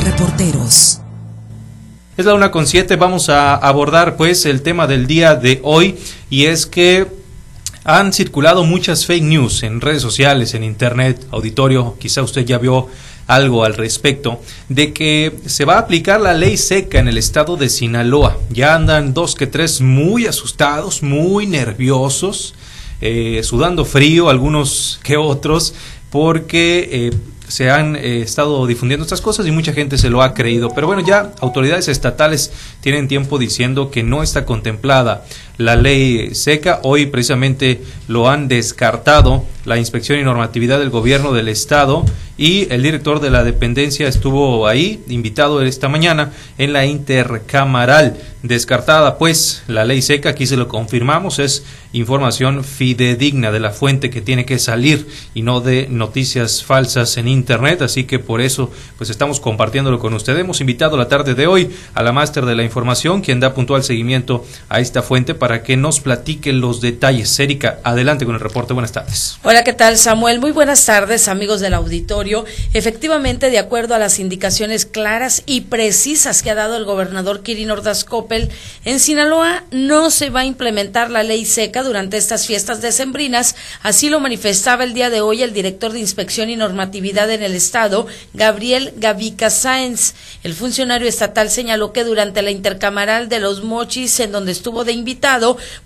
Reporteros. Es la una con siete, vamos a abordar pues el tema del día de hoy y es que han circulado muchas fake news en redes sociales, en internet, auditorio, quizá usted ya vio algo al respecto, de que se va a aplicar la ley seca en el estado de Sinaloa. Ya andan dos que tres muy asustados, muy nerviosos, eh, sudando frío, algunos que otros, porque eh, se han eh, estado difundiendo estas cosas y mucha gente se lo ha creído. Pero bueno, ya autoridades estatales tienen tiempo diciendo que no está contemplada la ley seca. Hoy precisamente lo han descartado la inspección y normatividad del gobierno del estado y el director de la dependencia estuvo ahí, invitado esta mañana en la intercamaral. Descartada pues la ley seca, aquí se lo confirmamos, es información fidedigna de la fuente que tiene que salir y no de noticias falsas en internet, así que por eso pues estamos compartiéndolo con usted. Hemos invitado la tarde de hoy a la máster de la información, quien da puntual seguimiento a esta fuente para que nos platique los detalles. Erika, adelante con el reporte. Buenas tardes. Hola, ¿qué tal Samuel? Muy buenas tardes amigos del auditorio. Efectivamente, de acuerdo a las indicaciones claras y precisas que ha dado el gobernador Kirin Ordaz Coppel, en Sinaloa no se va a implementar la ley seca durante estas fiestas decembrinas. Así lo manifestaba el día de hoy el director de Inspección y Normatividad en el Estado, Gabriel Gavica Sáenz. El funcionario estatal señaló que durante la intercamaral de los mochis, en donde estuvo de invitado,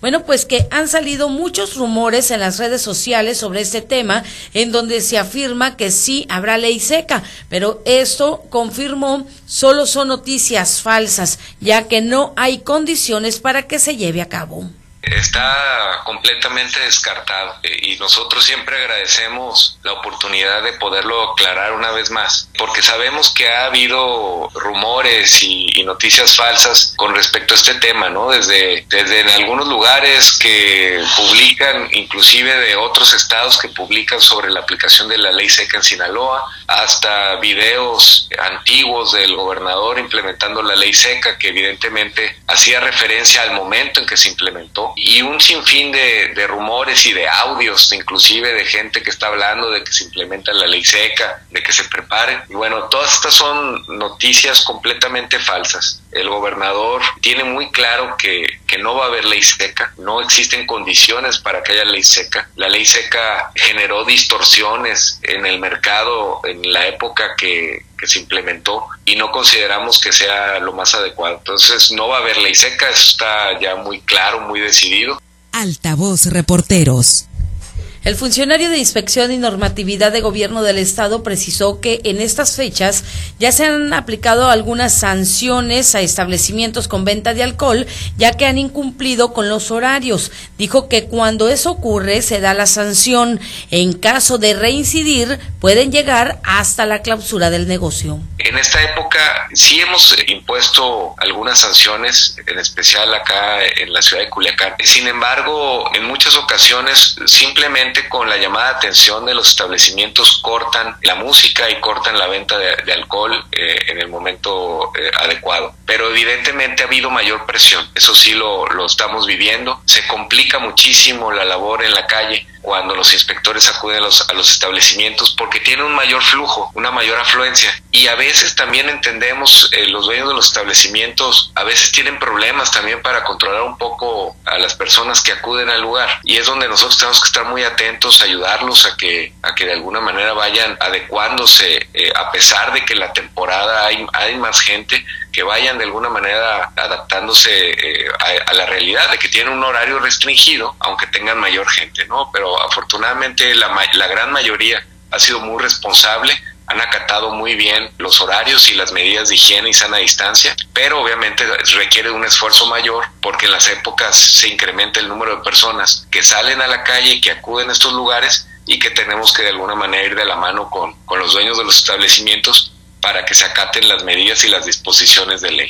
bueno, pues que han salido muchos rumores en las redes sociales sobre este tema, en donde se afirma que sí habrá ley seca, pero esto confirmó solo son noticias falsas, ya que no hay condiciones para que se lleve a cabo está completamente descartado y nosotros siempre agradecemos la oportunidad de poderlo aclarar una vez más porque sabemos que ha habido rumores y, noticias falsas con respecto a este tema, ¿no? Desde, desde en algunos lugares que publican, inclusive de otros estados que publican sobre la aplicación de la ley seca en Sinaloa, hasta videos antiguos del gobernador implementando la ley seca que evidentemente hacía referencia al momento en que se implementó y un sinfín de, de rumores y de audios, inclusive de gente que está hablando de que se implementa la ley seca, de que se preparen y bueno, todas estas son noticias completamente falsas. El gobernador tiene muy claro que, que no va a haber ley seca, no existen condiciones para que haya ley seca. La ley seca generó distorsiones en el mercado en la época que, que se implementó y no consideramos que sea lo más adecuado. Entonces no va a haber ley seca, eso está ya muy claro, muy decidido. Altavoz Reporteros. El funcionario de Inspección y Normatividad de Gobierno del Estado precisó que en estas fechas ya se han aplicado algunas sanciones a establecimientos con venta de alcohol, ya que han incumplido con los horarios. Dijo que cuando eso ocurre se da la sanción. En caso de reincidir, pueden llegar hasta la clausura del negocio. En esta época sí hemos impuesto algunas sanciones, en especial acá en la ciudad de Culiacán. Sin embargo, en muchas ocasiones simplemente con la llamada atención de los establecimientos cortan la música y cortan la venta de, alcohol eh, en el momento eh, adecuado. Pero evidentemente ha habido mayor presión, eso sí lo, lo estamos viviendo. Se complica muchísimo la labor en la calle cuando los inspectores acuden a los, a los establecimientos porque tienen un mayor flujo, una mayor afluencia. Y a veces también entendemos, eh, los dueños de los establecimientos a veces tienen problemas también para controlar un poco a las personas que acuden al lugar. Y es donde nosotros tenemos que estar muy atentos, ayudarlos a que, a que de alguna manera vayan adecuándose, eh, a pesar de que la temporada hay, hay más gente, que vayan de alguna manera adaptándose eh, a, a, la realidad de que tienen un horario restringido, aunque tengan mayor gente, ¿no? Pero afortunadamente la, la gran mayoría ha sido muy responsable, han acatado muy bien los horarios y las medidas de higiene y sana distancia, pero obviamente requiere un esfuerzo mayor porque en las épocas se incrementa el número de personas que salen a la calle y que acuden a estos lugares y que tenemos que de alguna manera ir de la mano con, con los dueños de los establecimientos para que se acaten las medidas y las disposiciones de ley.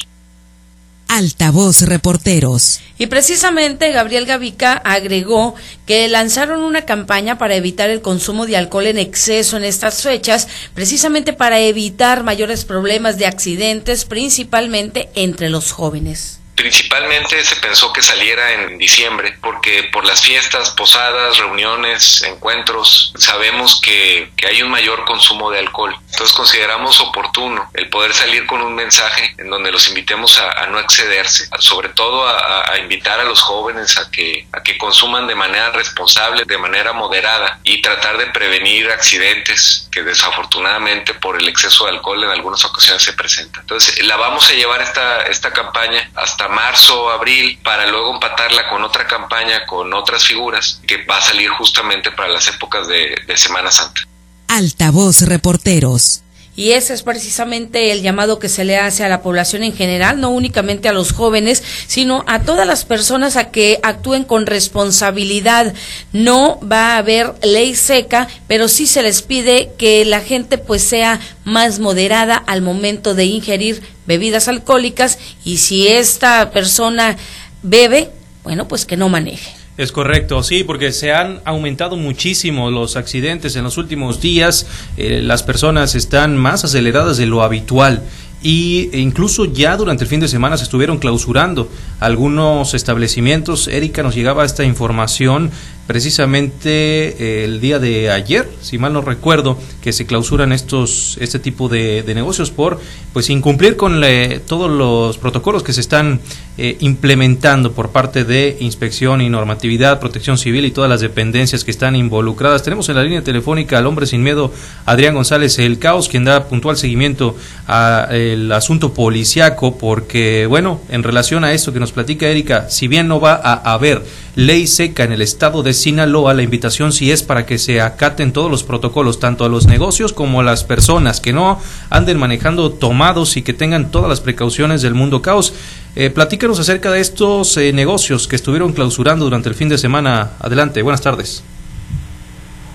Altavoz Reporteros. Y precisamente Gabriel Gavica agregó que lanzaron una campaña para evitar el consumo de alcohol en exceso en estas fechas, precisamente para evitar mayores problemas de accidentes, principalmente entre los jóvenes. Principalmente se pensó que saliera en diciembre porque por las fiestas, posadas, reuniones, encuentros, sabemos que, que hay un mayor consumo de alcohol. Entonces consideramos oportuno el poder salir con un mensaje en donde los invitemos a, no excederse, sobre todo a, a, invitar a los jóvenes a que, a que consuman de manera responsable, de manera moderada y tratar de prevenir accidentes que desafortunadamente por el exceso de alcohol en algunas ocasiones se presentan. Entonces la vamos a llevar esta, esta campaña hasta marzo, abril, para luego empatarla con otra campaña, con otras figuras que va a salir justamente para las épocas de, de Semana Santa. Altavoz Reporteros. Y ese es precisamente el llamado que se le hace a la población en general, no únicamente a los jóvenes, sino a todas las personas a que actúen con responsabilidad. No va a haber ley seca, pero sí se les pide que la gente pues sea más moderada al momento de ingerir bebidas alcohólicas y si esta persona bebe, bueno, pues que no maneje. Es correcto, sí, porque se han aumentado muchísimo los accidentes en los últimos días. Eh, las personas están más aceleradas de lo habitual y e incluso ya durante el fin de semana se estuvieron clausurando algunos establecimientos. Erika nos llegaba esta información precisamente eh, el día de ayer, si mal no recuerdo, que se clausuran estos este tipo de, negocios por pues incumplir con todos los protocolos que se están eh, implementando por parte de inspección y normatividad, protección civil y todas las dependencias que están involucradas. Tenemos en la línea telefónica al hombre sin miedo, Adrián González El Caos, quien da puntual seguimiento al asunto policiaco, porque bueno, en relación a esto que nos platica Erika, si bien no va a haber ley seca en el estado de Sinaloa, la invitación sí es para que se acaten todos los protocolos, tanto a los negocios como a las personas, que no anden manejando tomados y que tengan todas las precauciones del mundo caos. Eh, platícanos acerca de estos eh, negocios que estuvieron clausurando durante el fin de semana. Adelante, buenas tardes.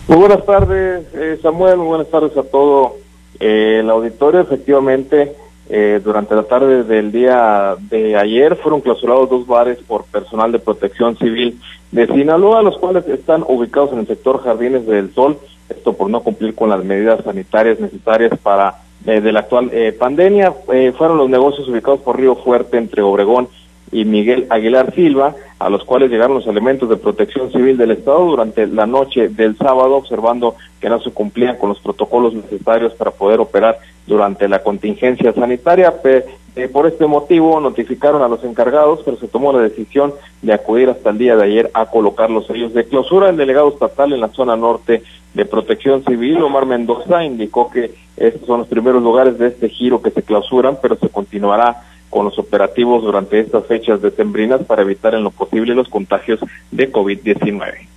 Muy buenas tardes, eh, Samuel, muy buenas tardes a todo el auditorio. Efectivamente, eh, durante la tarde del día de ayer fueron clausurados dos bares por personal de protección civil de Sinaloa, los cuales están ubicados en el sector Jardines del Sol, esto por no cumplir con las medidas sanitarias necesarias para eh, de la actual eh, pandemia. fueron los negocios ubicados por Río Fuerte entre Obregón y Miguel Aguilar Silva, a los cuales llegaron los elementos de protección civil del Estado durante la noche del sábado, observando que no se cumplían con los protocolos necesarios para poder operar durante la contingencia sanitaria. Eh, por este motivo notificaron a los encargados, pero se tomó la decisión de acudir hasta el día de ayer a colocar los sellos de clausura. El delegado estatal en la zona norte de Protección Civil, Omar Mendoza, indicó que estos son los primeros lugares de este giro que se clausuran, pero se continuará con los operativos durante estas fechas decembrinas para evitar en lo posible los contagios de COVID-19.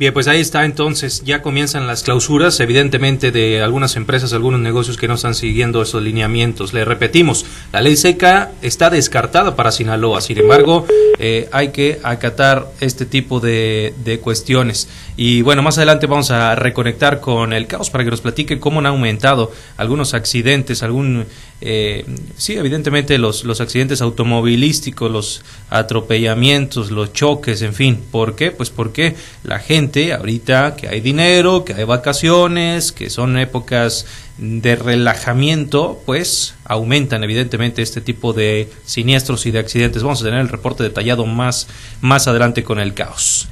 Bien, pues ahí está entonces, ya comienzan las clausuras, evidentemente de algunas empresas, algunos negocios que no están siguiendo esos lineamientos. Le repetimos, la ley seca está descartada para Sinaloa, sin embargo, eh, hay que acatar este tipo de, de, cuestiones. Y bueno, más adelante vamos a reconectar con el caos para que nos platique cómo han aumentado algunos accidentes, algún eh, sí, evidentemente los, los accidentes automovilísticos, los atropellamientos, los choques, en fin. ¿Por qué? Pues porque la gente ahorita que hay dinero, que hay vacaciones, que son épocas de relajamiento, pues aumentan evidentemente este tipo de siniestros y de accidentes. Vamos a tener el reporte detallado más, más adelante con el caos.